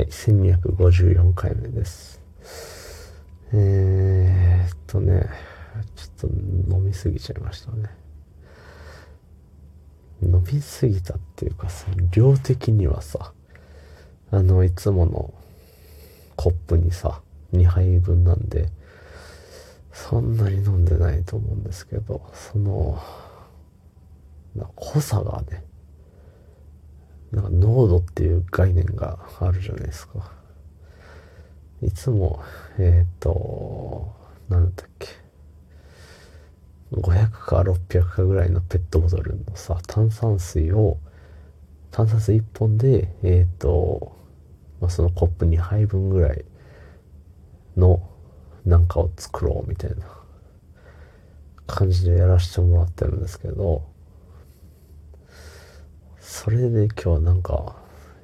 はい、1254回目です。えーっとね、ちょっと飲みすぎちゃいましたね。飲みすぎたっていうかさ、量的にはさ、あの、いつものコップにさ、2杯分なんで、そんなに飲んでないと思うんですけど、その、濃さがね、なんか濃度っていう概念があるじゃないですか。いつも、えっ、と、なんだっけ。500か600かぐらいのペットボトルのさ、炭酸水を、炭酸水1本で、えっ、と、まあ、そのコップ2杯分ぐらいのなんかを作ろうみたいな感じでやらせてもらってるんですけど、それで今日はなんか、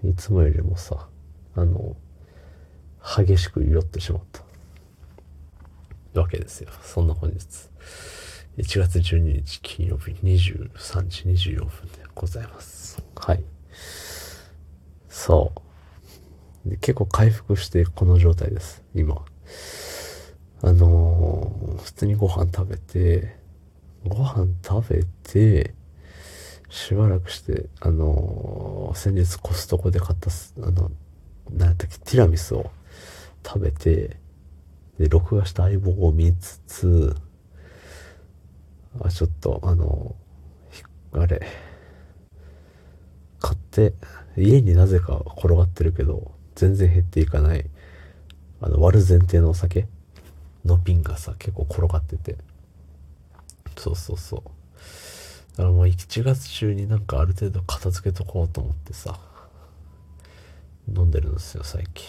いつもよりもさ、あの、激しく酔ってしまった。わけですよ。そんな本日。1月12日金曜日23時24分でございます。はい。そう。結構回復してこの状態です。今。あのー普通にご飯食べて、ご飯食べて、しばらくして、あのー先日コストコで買った、あの、なんやったっけ、ティラミスを食べて、で、録画した相棒を見つつ、あ、ちょっと、あのひあれ、買って、家になぜか転がってるけど、全然減っていかない、あの、割る前提のお酒の瓶がさ、結構転がってて、そうそうそう。だからもう1月中になんかある程度片付けとこうと思ってさ、飲んでるんですよ、最近。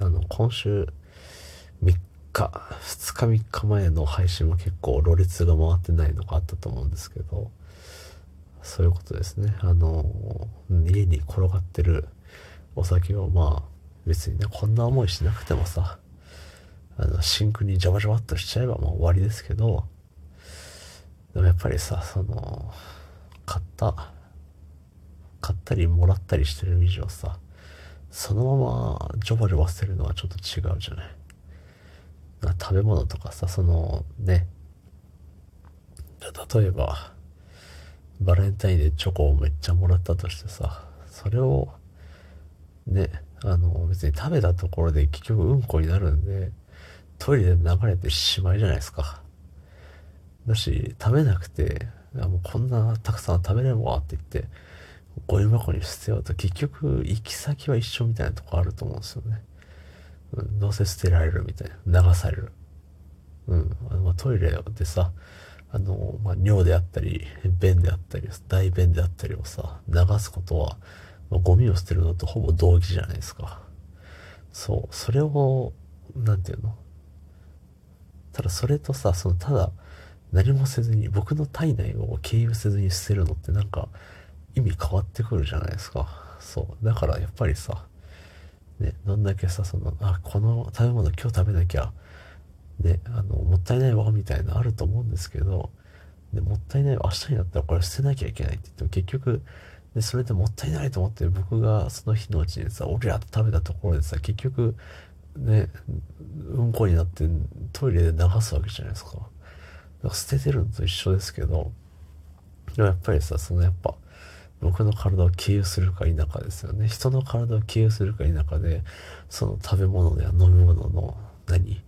あの、今週3日、2日3日前の配信も結構、ろれつが回ってないのがあったと思うんですけど、そういうことですね。あの、家に転がってるお酒をまあ、別にね、こんな思いしなくてもさ、あの、シンクにジャバジャバっとしちゃえばもう終わりですけど、でもやっぱりさ、その、買った、買ったりもらったりしてる以上さ、そのままジョバジョバ捨てるのはちょっと違うじゃない。な食べ物とかさ、そのね、例えば、バレンタインでチョコをめっちゃもらったとしてさ、それを、ね、あの、別に食べたところで結局うんこになるんで、トイレで流れてしまいじゃないですか。だし、食べなくて、もうこんなたくさん食べれんわって言って、ゴミ箱に捨てようと結局行き先は一緒みたいなとこあると思うんですよね。うん、どうせ捨てられるみたいな。流される。うん。あのまあ、トイレでさ、あの、まあ、尿であったり、便であったり、大便であったりをさ、流すことは、まあ、ゴミを捨てるのとほぼ同義じゃないですか。そう。それを、なんていうの？ただそれとさ、その、ただ、何もせずに、僕の体内を経由せずに捨てるのってなんか、意味変わってくるじゃないですか。そう。だからやっぱりさ、ね、どんだけさ、その、あ、この食べ物今日食べなきゃ、ね、あの、もったいないわ、みたいなのあると思うんですけど、で、もったいないわ、明日になったらこれ捨てなきゃいけないって言っても結局、で、それでもったいないと思って僕がその日のうちにさ、俺らと食べたところでさ、結局、ね、うんこになってトイレで流すわけじゃないですか。か捨ててるのと一緒ですけど、でもやっぱりさ、そのやっぱ、僕の体を経由するか否かですよね。人の体を経由するか否かで、その食べ物や飲み物の何？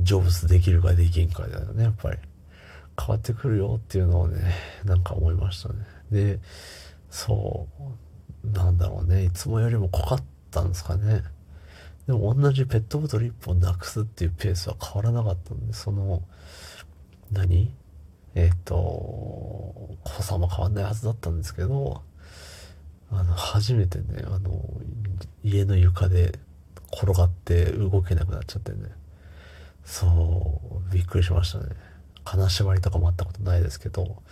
成仏できるかできんかだよね、やっぱり。変わってくるよっていうのをね、なんか思いましたね。で、そう、なんだろうね、いつもよりも濃かったんですかね。でも同じペットボトル1本なくすっていうペースは変わらなかったんで、その、何？えっ、と、濃さも変わんないはずだったんですけど、あの、初めてね、あの、家の床で転がって動けなくなっちゃってね。そう、びっくりしましたね。金縛りとかもあったことないですけど、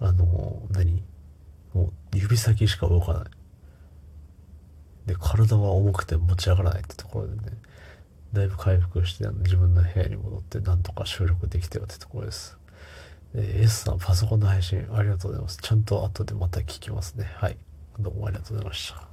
あの、何？もう指先しか動かない。で、体は重くて持ち上がらないってところでね、だいぶ回復して、自分の部屋に戻って、なんとか収録できたよってところです。で S さん、パソコンの配信ありがとうございます。ちゃんと後でまた聞きますね。はい。どうもありがとうございました。